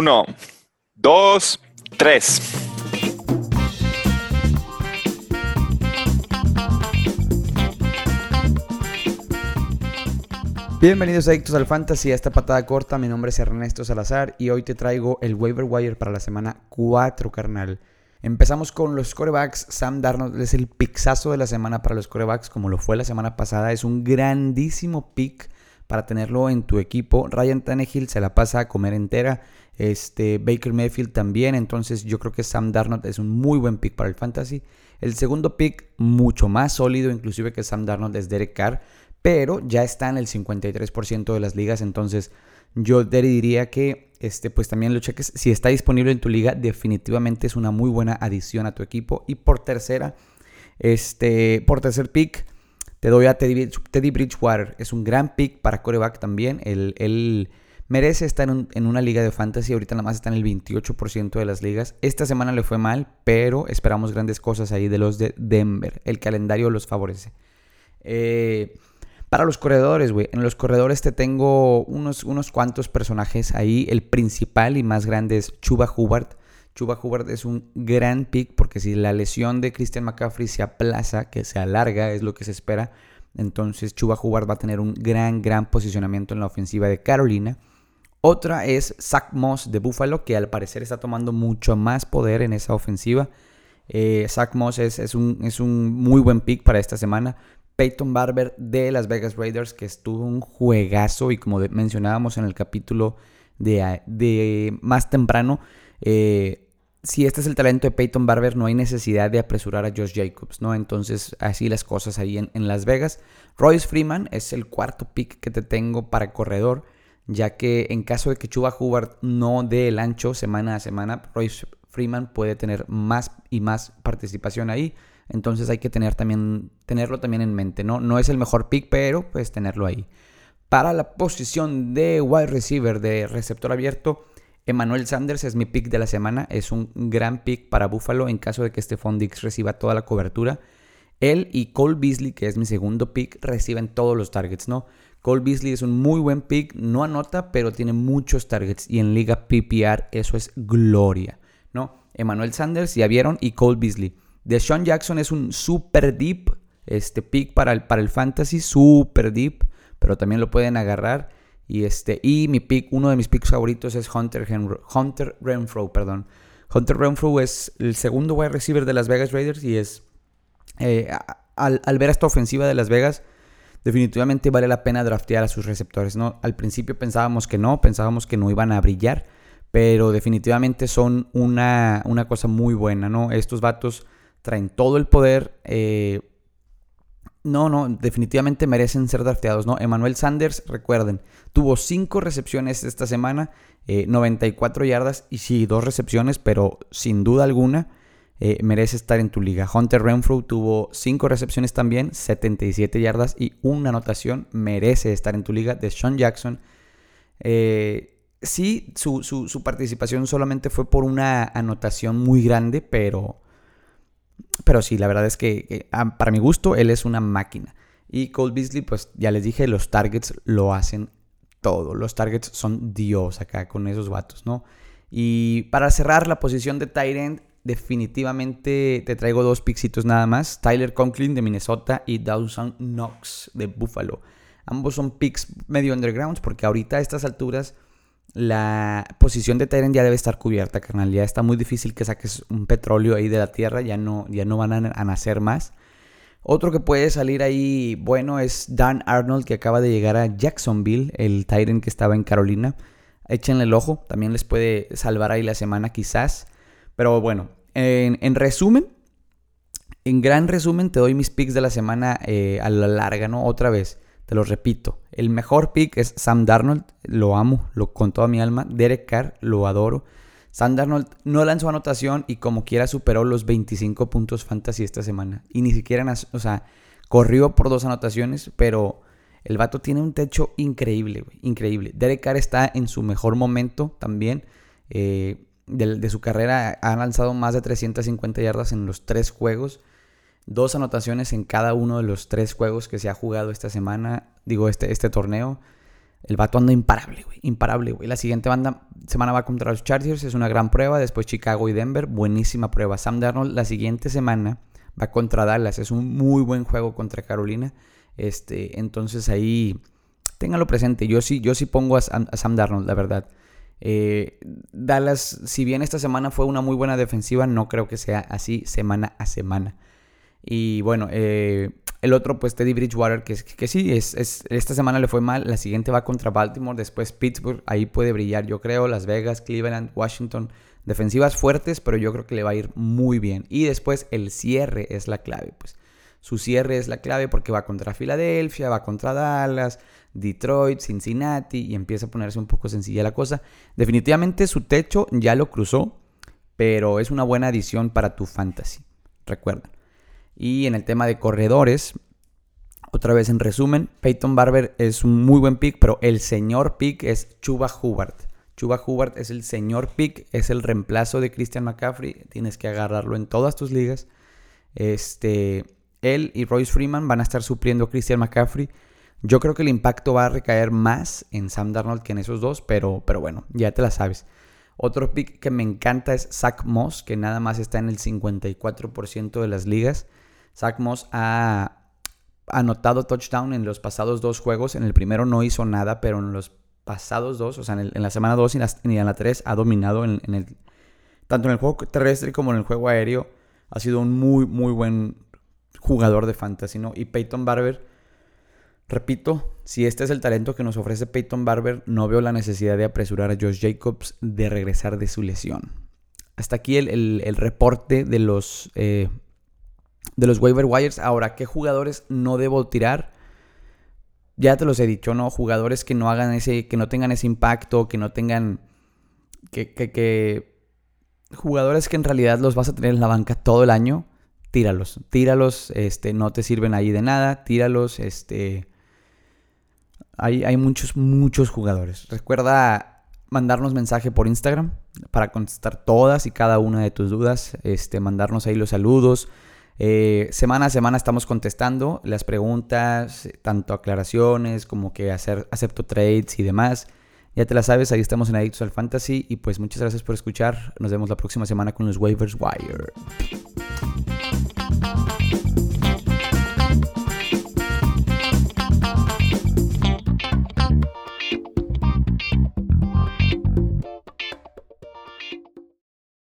Uno, dos, tres. Bienvenidos adictos al Fantasy, a esta patada corta. Mi nombre es Ernesto Salazar y hoy te traigo el waiver wire para la semana 4, carnal. Empezamos con los corebacks. Sam Darnold es el pixazo de la semana para los corebacks, como lo fue la semana pasada. Es un grandísimo pick para tenerlo en tu equipo. Ryan Tannehill se la pasa a comer entera. Este, Baker Mayfield también. Entonces yo creo que Sam Darnold es un muy buen pick para el fantasy. El segundo pick, mucho más sólido, inclusive que Sam Darnold, es Derek Carr. Pero ya está en el 53% de las ligas. Entonces yo diría que este, pues también lo cheques. Si está disponible en tu liga, definitivamente es una muy buena adición a tu equipo. Y por tercera, este, por tercer pick, te doy a Teddy, Bridgewater. Es un gran pick para coreback también. Él, merece estar en, una liga de fantasy. Ahorita nada más está en el 28% de las ligas. Esta semana le fue mal, pero esperamos grandes cosas ahí de los de Denver. El calendario los favorece. Eh, para los corredores, güey. En los corredores te tengo unos, unos cuantos personajes ahí. El principal y más grande es Chuba Hubbard. Chuba Hubbard es un gran pick porque si la lesión de Christian McCaffrey se aplaza, que se alarga, es lo que se espera, entonces Chuba Hubbard va a tener un gran, gran posicionamiento en la ofensiva de Carolina. Otra es Zach Moss de Buffalo, que al parecer está tomando mucho más poder en esa ofensiva. Eh, Zach Moss es, un, es un muy buen pick para esta semana. Peyton Barber de Las Vegas Raiders, que estuvo un juegazo y como mencionábamos en el capítulo de, de más temprano, eh, si este es el talento de Peyton Barber, no hay necesidad de apresurar a Josh Jacobs, ¿no? Entonces, así las cosas ahí en, Las Vegas. Royce Freeman es el cuarto pick que te tengo para corredor, ya que en caso de que Chuba Hubbard no dé el ancho semana a semana, Royce Freeman puede tener más y más participación ahí. Entonces hay que tener también, tenerlo también en mente, ¿no? No es el mejor pick, pero pues tenerlo ahí. Para la posición de wide receiver, de receptor abierto, Emmanuel Sanders es mi pick de la semana. Es un gran pick para Buffalo en caso de que Stephon Dix reciba toda la cobertura. Él y Cole Beasley, que es mi segundo pick, reciben todos los targets, ¿no? Cole Beasley es un muy buen pick, no anota, pero tiene muchos targets. Y en Liga PPR eso es gloria, ¿no? Emmanuel Sanders, ya vieron, y Cole Beasley. Deshaun Jackson es un super deep este pick para el, para el fantasy, super deep, pero también lo pueden agarrar. Y, este, y mi pick, uno de mis picks favoritos es Hunter, Hunter Renfro. Perdón. Hunter Renfro es el segundo wide receiver de Las Vegas Raiders y es, eh, al, ver esta ofensiva de Las Vegas, definitivamente vale la pena draftear a sus receptores. ¿no? Al principio pensábamos que no, pensábamos que no iban a brillar, pero definitivamente son una, una cosa muy buena. ¿no? Estos vatos traen todo el poder. Eh, no, no, definitivamente merecen ser drafteados, ¿no? Emmanuel Sanders, recuerden, tuvo 5 recepciones esta semana, 94 eh, yardas y sí, dos recepciones, pero sin duda alguna eh, merece estar en tu liga. Hunter Renfro tuvo 5 recepciones también, 77 yardas y una anotación, merece estar en tu liga. De Sean Jackson, sí, su, su participación solamente fue por una anotación muy grande, pero pero sí, la verdad es que, ah, para mi gusto él es una máquina. Y Cole Beasley, pues ya les dije, los targets lo hacen todo. Los targets son Dios acá con esos vatos, ¿no? Y para cerrar la posición de Tyrant, definitivamente te traigo dos pixitos nada más. Tyler Conklin de Minnesota y Dawson Knox de Buffalo. Ambos son picks medio undergrounds porque ahorita a estas alturas la posición de Tyrant ya debe estar cubierta, carnal. Ya está muy difícil que saques un petróleo ahí de la tierra, ya no, ya no van a, nacer más. Otro que puede salir ahí bueno es Dan Arnold, que acaba de llegar a Jacksonville, el Tyrant que estaba en Carolina. Échenle el ojo, también les puede salvar ahí la semana quizás. Pero bueno, en, resumen, en gran resumen te doy mis picks de la semana eh, a la larga, ¿no? Otra vez. Te lo repito, el mejor pick es Sam Darnold, lo amo, lo con toda mi alma. Derek Carr, lo adoro. Sam Darnold no lanzó anotación y como quiera superó los 25 puntos fantasy esta semana. Y ni siquiera, o sea, corrió por dos anotaciones, pero el vato tiene un techo increíble, increíble. Derek Carr está en su mejor momento también. Eh, de, su carrera ha lanzado más de 350 yardas en los tres juegos dos anotaciones en cada uno de los tres juegos que se ha jugado esta semana, digo, este, este torneo. El vato anda imparable, güey. Imparable, güey. La siguiente banda, semana va contra los Chargers. Es una gran prueba. Después Chicago y Denver. Buenísima prueba. Sam Darnold la siguiente semana va contra Dallas. Es un muy buen juego contra Carolina. Este, entonces ahí téngalo presente. Yo sí, yo sí pongo a, Sam Darnold, la verdad. Eh, Dallas, si bien esta semana fue una muy buena defensiva, no creo que sea así semana a semana. Y bueno, eh, el otro, pues Teddy Bridgewater, que, que sí, es, esta semana le fue mal. La siguiente va contra Baltimore, después Pittsburgh. Ahí puede brillar, yo creo. Las Vegas, Cleveland, Washington. Defensivas fuertes, pero yo creo que le va a ir muy bien. Y después el cierre es la clave. Pues su cierre es la clave porque va contra Filadelfia, va contra Dallas, Detroit, Cincinnati. Y empieza a ponerse un poco sencilla la cosa. Definitivamente su techo ya lo cruzó, pero es una buena adición para tu fantasy. Recuerda. Y en el tema de corredores, otra vez en resumen, Peyton Barber es un muy buen pick, pero el señor pick es Chuba Hubbard. Chuba Hubbard es el señor pick, es el reemplazo de Christian McCaffrey. Tienes que agarrarlo en todas tus ligas. Este, él y Royce Freeman van a estar supliendo a Christian McCaffrey. Yo creo que el impacto va a recaer más en Sam Darnold que en esos dos, pero, pero bueno, ya te la sabes. Otro pick que me encanta es Zach Moss, que nada más está en el 54% de las ligas. Zach Moss ha anotado touchdown en los pasados dos juegos. En el primero no hizo nada, pero en los pasados dos, o sea, en, la semana 2 y, en la 3 ha dominado en, el, tanto en el juego terrestre como en el juego aéreo. Ha sido un muy, muy buen jugador de fantasy, ¿no? Y Peyton Barber, repito, si este es el talento que nos ofrece Peyton Barber, no veo la necesidad de apresurar a Josh Jacobs de regresar de su lesión. Hasta aquí el, reporte de los eh, de los waiver wires. Ahora, ¿qué jugadores no debo tirar? Ya te los he dicho, ¿no? Jugadores que no hagan ese, que no tengan ese impacto, que no tengan, que, jugadores que en realidad los vas a tener en la banca todo el año, tíralos, tíralos, este, no te sirven ahí de nada, tíralos, este, hay, hay muchos, muchos jugadores. Recuerda mandarnos mensaje por Instagram para contestar todas y cada una de tus dudas, este, mandarnos ahí los saludos, eh, semana a semana estamos contestando las preguntas, tanto aclaraciones como que hacer, acepto trades y demás. Ya te la sabes, ahí estamos en Adictos al Fantasy. Y pues muchas gracias por escuchar. Nos vemos la próxima semana con los Waivers Wire.